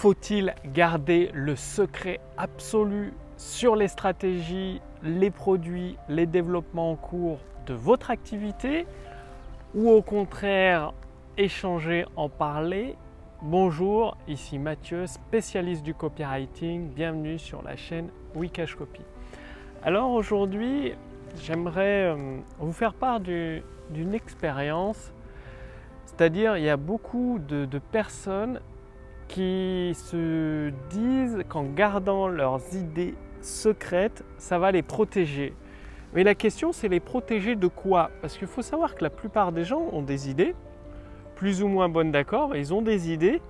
Faut-il garder le secret absolu sur les stratégies, les produits, les développements en cours de votre activité ou au contraire échanger, en parler? Bonjour, ici Mathieu, spécialiste du copywriting. Bienvenue sur la chaîne Wikash Copy. Alors aujourd'hui, j'aimerais euh, vous faire part d'une expérience. C'est-à-dire, il y a beaucoup de, de personnes qui se disent qu'en gardant leurs idées secrètes, ça va les protéger. Mais la question, c'est les protéger de quoi? Parce qu'il faut savoir que la plupart des gens ont des idées, plus ou moins bonnes d'accord, ils ont des idées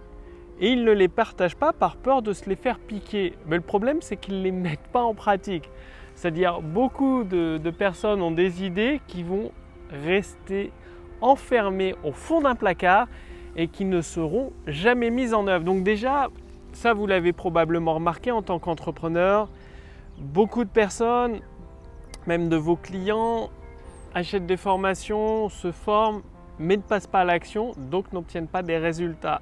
et ils ne les partagent pas par peur de se les faire piquer. Mais le problème, c'est qu'ils ne les mettent pas en pratique. C'est-à-dire, beaucoup de, personnes ont des idées qui vont rester enfermées au fond d'un placard et qui ne seront jamais mises en œuvre. Donc déjà, ça vous l'avez probablement remarqué en tant qu'entrepreneur, beaucoup de personnes, même de vos clients, achètent des formations, se forment, mais ne passent pas à l'action, donc n'obtiennent pas des résultats.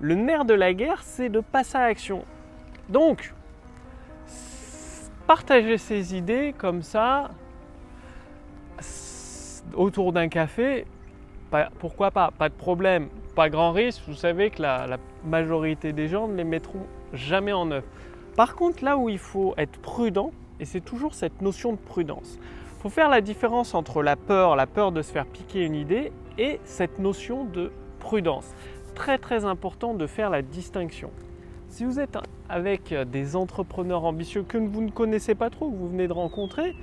Le nerf de la guerre, c'est de passer à l'action. Donc, partager ces idées comme ça, autour d'un café, pourquoi pas? Pas de problème, pas grand risque. Vous savez que la, la, majorité des gens ne les mettront jamais en œuvre. Par contre, là où il faut être prudent, et c'est toujours cette notion de prudence, il faut faire la différence entre la peur, la peur de se faire piquer une idée, et cette notion de prudence. Très très important de faire la distinction. Si vous êtes avec des entrepreneurs ambitieux que vous ne connaissez pas trop, que vous venez de rencontrer,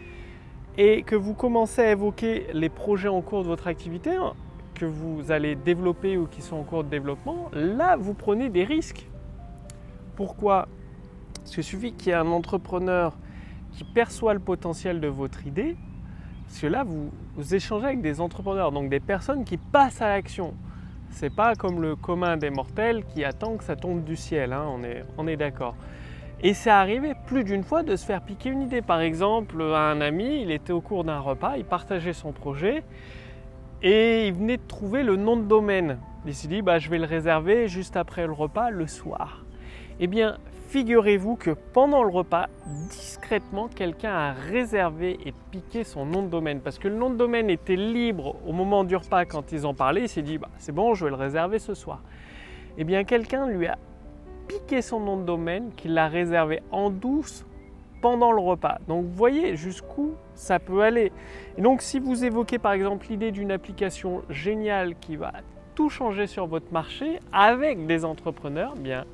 et que vous commencez à évoquer les projets en cours de votre activité, hein, que vous allez développer ou qui sont en cours de développement, là vous prenez des risques. Pourquoi? Parce qu'il suffit qu'il y ait un entrepreneur qui perçoit le potentiel de votre idée, parce que là, vous, vous, échangez avec des entrepreneurs, donc des personnes qui passent à l'action. Ce n'est pas comme le commun des mortels qui attend que ça tombe du ciel, hein, on est, d'accord. Et c'est arrivé plus d'une fois de se faire piquer une idée. Par exemple, un ami, il était au cours d'un repas, il partageait son projet et il venait de trouver le nom de domaine. Il s'est dit, bah, je vais le réserver juste après le repas, le soir. Eh bien, figurez-vous que pendant le repas, discrètement, quelqu'un a réservé et piqué son nom de domaine. Parce que le nom de domaine était libre au moment du repas quand ils en parlaient. Il s'est dit, bah, c'est bon, je vais le réserver ce soir. Eh bien, quelqu'un lui a piqué son nom de domaine, qu'il l'a réservé en douce pendant le repas. Donc, vous voyez jusqu'où ça peut aller. Et donc, si vous évoquez par exemple l'idée d'une application géniale qui va tout changer sur votre marché avec des entrepreneurs, eh bien,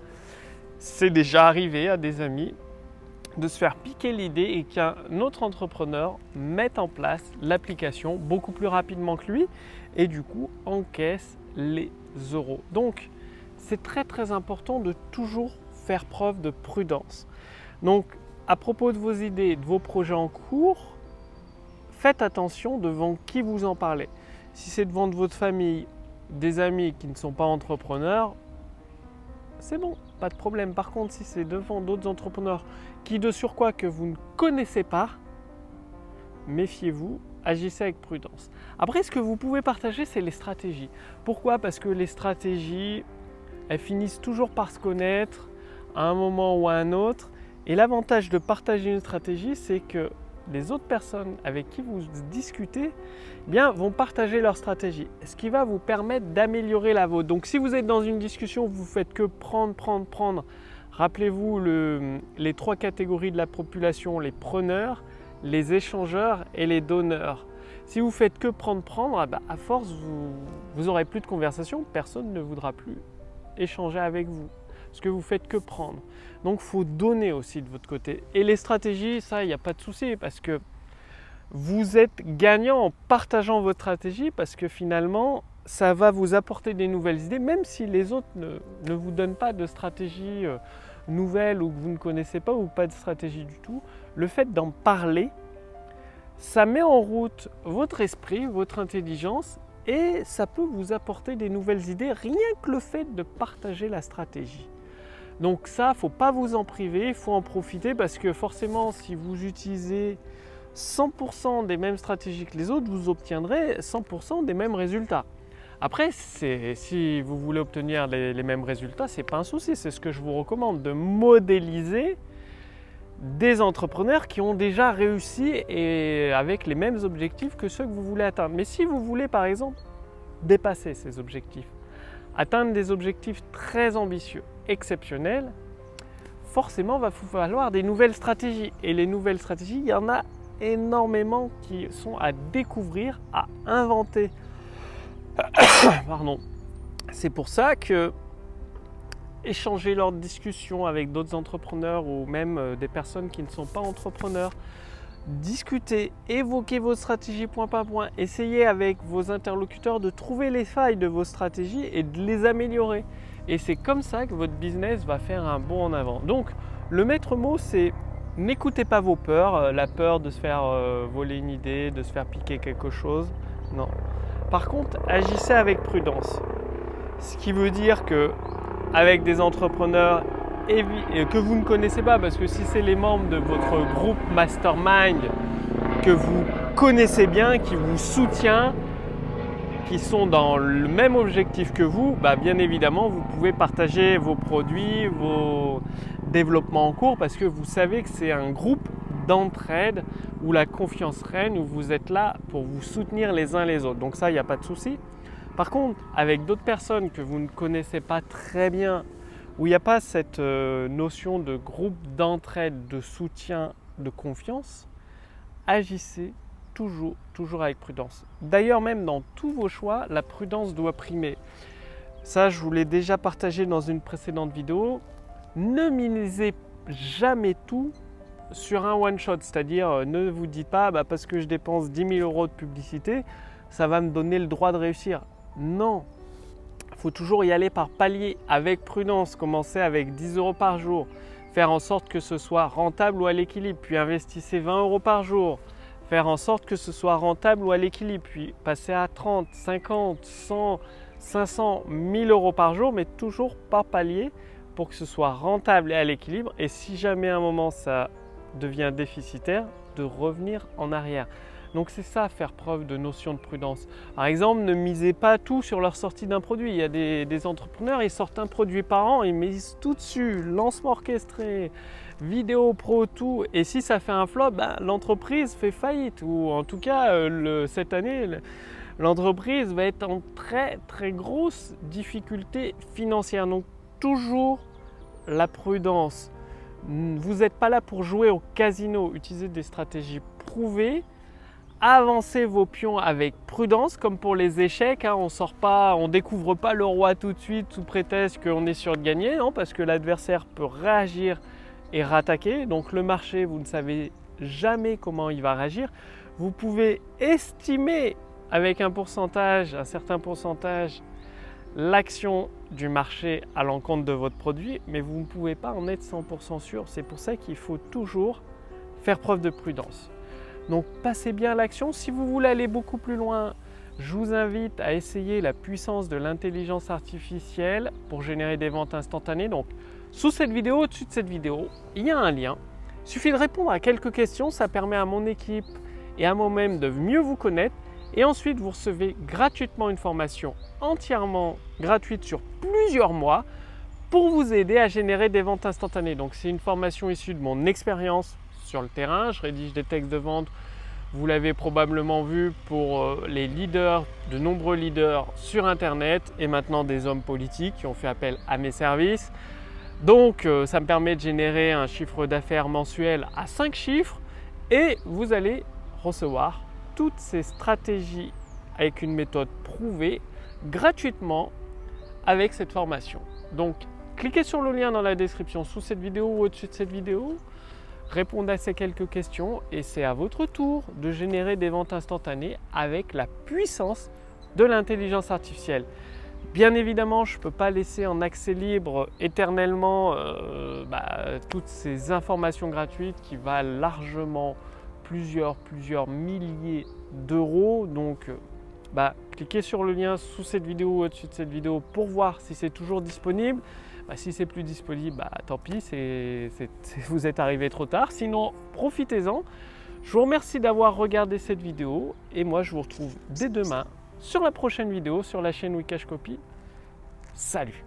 c'est déjà arrivé à des amis de se faire piquer l'idée et qu'un autre entrepreneur mette en place l'application beaucoup plus rapidement que lui et du coup encaisse les euros. Donc c'est très très important de toujours faire preuve de prudence. Donc à propos de vos idées, de vos projets en cours, faites attention devant qui vous en parlez. Si c'est devant de votre famille, des amis qui ne sont pas entrepreneurs, c'est bon, pas de problème. Par contre, si c'est devant d'autres entrepreneurs qui de surcroît que vous ne connaissez pas, méfiez-vous, agissez avec prudence. Après, ce que vous pouvez partager, c'est les stratégies. Pourquoi? Parce que les stratégies, elles finissent toujours par se connaître à un moment ou à un autre. Et l'avantage de partager une stratégie, c'est que les autres personnes avec qui vous discutez eh bien, vont partager leur stratégie, ce qui va vous permettre d'améliorer la vôtre. Donc si vous êtes dans une discussion, vous faites que prendre, prendre, prendre, rappelez-vous le, les trois catégories de la population, les preneurs, les échangeurs et les donneurs. Si vous faites que prendre, prendre, bah, à force, vous n'aurez plus de conversation, personne ne voudra plus échanger avec vous parce que vous faites que prendre. Donc faut donner aussi de votre côté. Et les stratégies, ça, il n'y a pas de souci parce que vous êtes gagnant en partageant votre stratégie parce que finalement, ça va vous apporter des nouvelles idées, même si les autres ne, ne vous donnent pas de stratégie euh, nouvelle ou que vous ne connaissez pas ou pas de stratégie du tout. Le fait d'en parler, ça met en route votre esprit, votre intelligence et ça peut vous apporter des nouvelles idées rien que le fait de partager la stratégie. Donc ça, faut pas vous en priver, il faut en profiter parce que forcément, si vous utilisez 100% des mêmes stratégies que les autres, vous obtiendrez 100% des mêmes résultats. Après, si vous voulez obtenir les, les mêmes résultats, c'est pas un souci. C'est ce que je vous recommande de modéliser des entrepreneurs qui ont déjà réussi et avec les mêmes objectifs que ceux que vous voulez atteindre. Mais si vous voulez par exemple dépasser ces objectifs, atteindre des objectifs très ambitieux, exceptionnels, forcément va falloir des nouvelles stratégies. Et les nouvelles stratégies, il y en a énormément qui sont à découvrir, à inventer. Pardon. C'est pour ça que échanger lors de discussions avec d'autres entrepreneurs ou même euh, des personnes qui ne sont pas entrepreneurs. Discuter, évoquer vos stratégies point par point, essayez avec vos interlocuteurs de trouver les failles de vos stratégies et de les améliorer. Et c'est comme ça que votre business va faire un bond en avant. Donc, le maître mot, c'est n'écoutez pas vos peurs, euh, la peur de se faire euh, voler une idée, de se faire piquer quelque chose. Non. Par contre, agissez avec prudence. Ce qui veut dire que avec des entrepreneurs que vous ne connaissez pas, parce que si c'est les membres de votre groupe mastermind que vous connaissez bien, qui vous soutient, qui sont dans le même objectif que vous, bah bien évidemment, vous pouvez partager vos produits, vos développements en cours, parce que vous savez que c'est un groupe d'entraide où la confiance règne, où vous êtes là pour vous soutenir les uns les autres. Donc ça, il n'y a pas de souci. Par contre, avec d'autres personnes que vous ne connaissez pas très bien, où il n'y a pas cette euh, notion de groupe d'entraide, de soutien, de confiance, agissez toujours, avec prudence. D'ailleurs, même dans tous vos choix, la prudence doit primer. Ça, je vous l'ai déjà partagé dans une précédente vidéo. Ne misez jamais tout sur un one-shot, c'est-à-dire euh, ne vous dites pas bah, parce que je dépense 10 000 euros de publicité, ça va me donner le droit de réussir. Non, il faut toujours y aller par palier, avec prudence, commencer avec 10 euros par jour, faire en sorte que ce soit rentable ou à l'équilibre, puis investissez 20 euros par jour, faire en sorte que ce soit rentable ou à l'équilibre, puis passer à 30, 50, 100, 500, 1000 euros par jour, mais toujours par palier pour que ce soit rentable et à l'équilibre. Et si jamais à un moment ça devient déficitaire, de revenir en arrière. Donc c'est ça, faire preuve de notion de prudence. Par exemple, ne misez pas tout sur leur sortie d'un produit. Il y a des, entrepreneurs, ils sortent un produit par an, ils misent tout dessus, lancement orchestré, vidéo pro, tout. Et si ça fait un flop, ben, l'entreprise fait faillite. Ou en tout cas, euh, cette année, l'entreprise va être en très très grosse difficulté financière. Donc toujours la prudence. Vous n'êtes pas là pour jouer au casino. Utilisez des stratégies prouvées avancez vos pions avec prudence, comme pour les échecs. Hein. on sort pas, on découvre pas le roi tout de suite sous prétexte qu'on est sûr de gagner, non, parce que l'adversaire peut réagir et rattaquer. Donc le marché, vous ne savez jamais comment il va réagir. Vous pouvez estimer avec un pourcentage, un certain pourcentage, l'action du marché à l'encontre de votre produit, mais vous ne pouvez pas en être 100% sûr. C'est pour ça qu'il faut toujours faire preuve de prudence. Donc passez bien l'action. Si vous voulez aller beaucoup plus loin, je vous invite à essayer la puissance de l'intelligence artificielle pour générer des ventes instantanées. Donc sous cette vidéo, au-dessus de cette vidéo, il y a un lien. Il suffit de répondre à quelques questions, ça permet à mon équipe et à moi-même de mieux vous connaître. Et ensuite, vous recevez gratuitement une formation entièrement gratuite sur plusieurs mois pour vous aider à générer des ventes instantanées. Donc c'est une formation issue de mon expérience sur le terrain, je rédige des textes de vente. Vous l'avez probablement vu pour euh, les leaders, de nombreux leaders sur Internet et maintenant des hommes politiques qui ont fait appel à mes services. Donc euh, ça me permet de générer un chiffre d'affaires mensuel à 5 chiffres et vous allez recevoir toutes ces stratégies avec une méthode prouvée gratuitement avec cette formation. Donc cliquez sur le lien dans la description sous cette vidéo ou au-dessus de cette vidéo répondre à ces quelques questions et c'est à votre tour de générer des ventes instantanées avec la puissance de l'intelligence artificielle. Bien évidemment, je ne peux pas laisser en accès libre éternellement euh, bah, toutes ces informations gratuites qui valent largement plusieurs, plusieurs milliers d'euros. Donc, euh, bah, cliquez sur le lien sous cette vidéo ou au-dessus de cette vidéo pour voir si c'est toujours disponible. Bah, si c'est plus disponible, bah, tant pis, vous êtes arrivé trop tard. Sinon, profitez-en. Je vous remercie d'avoir regardé cette vidéo et moi je vous retrouve dès demain sur la prochaine vidéo sur la chaîne Wikash Copy. Salut